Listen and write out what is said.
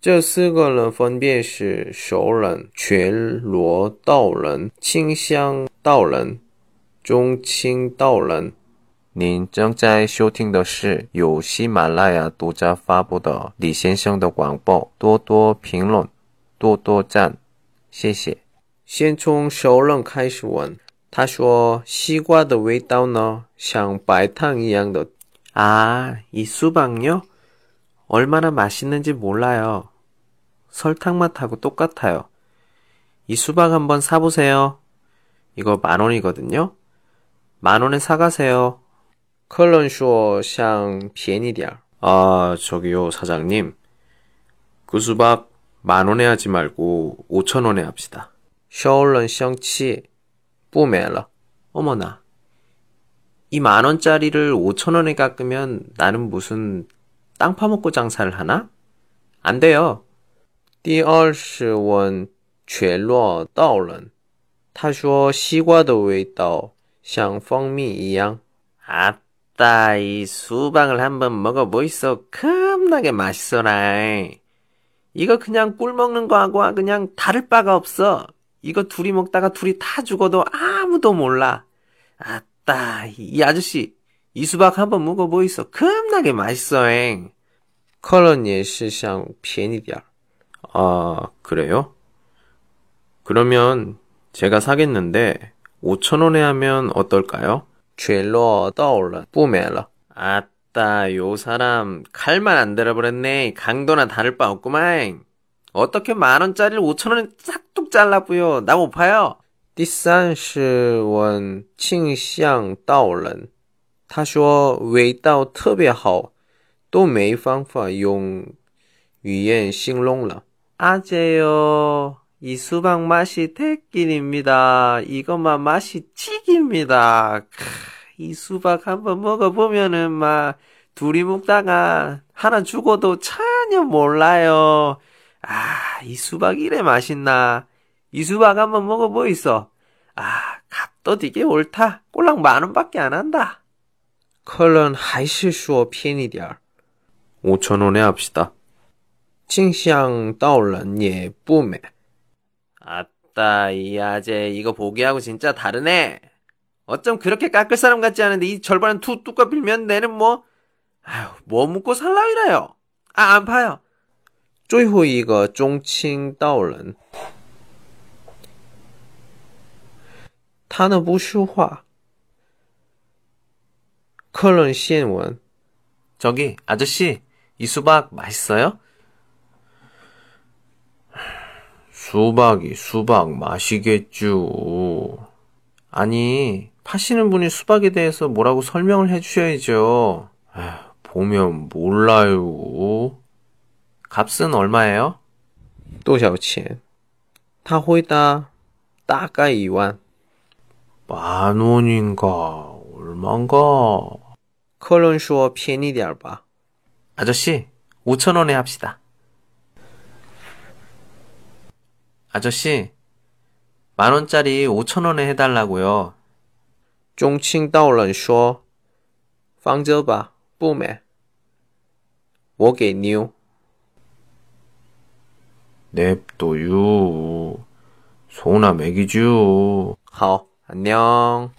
这四个人分别是熟人、全罗道人、清香道人、中清道人。您正在收听的是由喜马拉雅独家发布的李先生的广播。多多评论，多多赞，谢谢。先从熟人开始问。他说：“西瓜的味道呢，像白糖一样的。”啊，이수박요 얼마나 맛있는지 몰라요. 설탕맛하고 똑같아요. 이 수박 한번 사보세요. 이거 만 원이거든요. 만 원에 사가세요. 컬런쇼 샹 비엔이디알. 아, 저기요, 사장님. 그 수박 만 원에 하지 말고 오천 원에 합시다. 셔얼런 샹치 뿌메라. 어머나. 이 만 원짜리를 오천 원에 깎으면 나는 무슨 땅 파먹고 장사를 하나? 안 돼요. 第二十问全罗道人他说西瓜的味道像蜂蜜一样 아따 이 수박을 한번 먹어보이소 겁나게 맛있어라 이거 그냥 꿀 먹는 거하고 그냥 다를 바가 없어 이거 둘이 먹다가 둘이 다 죽어도 아무도 몰라. 아따, 이 아저씨, 이 수박 한번 먹어보이소. 겁나게 맛있어잉. 컬런 예시상 비엔이디야. 아, 그래요? 그러면 제가 사겠는데 5천원에 하면 어떨까요? 죄로 떠올라 뿌메라. 아따, 요 사람 칼만 안 들어버렸네. 강도나 다를 바 없구만. 어떻게 만 원짜리를 5천 원에 싹둑 잘라부요? 나 못 파요. 第三是闻庆香道人 他说味道特别好都没方法用语言形容了 아재요 이 수박 맛이 대길입니다 이것만 맛이 찌깁니다 이 수박 한번 먹어보면은 막 둘이 먹다가 하나 죽어도 전혀 몰라요 아, 이 수박 이래 맛있나? 이 수박 한번 먹어보이소. 아, 값도 되게 옳다. 꼴랑 만 원밖에 안 한다. 컬러는 하이시슈어 피엔이디알 5천원에 합시다. 칭샹 떠올른 예 뿜에 아따 이 아재 이거 보기하고 진짜 다르네. 어쩜 그렇게 깎을 사람 같지 않은데 이 절반은 투 뚜까 빌면 내는 뭐 아휴, 뭐 묻고 살라이래요. 아 안 파요. 쪼이호 이거 종칭 떠올른. 타너 무슈화. 话。客人先问：“저기아저씨이수박맛있어요？”수박이수박맛이겠죠아니파시는분이수박에대해서뭐라고설명을해주셔야죠보면몰라요 값은 얼마예요? 多少钱?他回答大概 2원. 만 원인가 얼마인가? 客人说便宜点吧. 아저씨 5천 원에 합시다. 아저씨 만 원짜리 5천 원에 해달라고요. 中青道人说放着吧不买我给妞 냅둬유. 소나 먹이죠. 好, 안녕.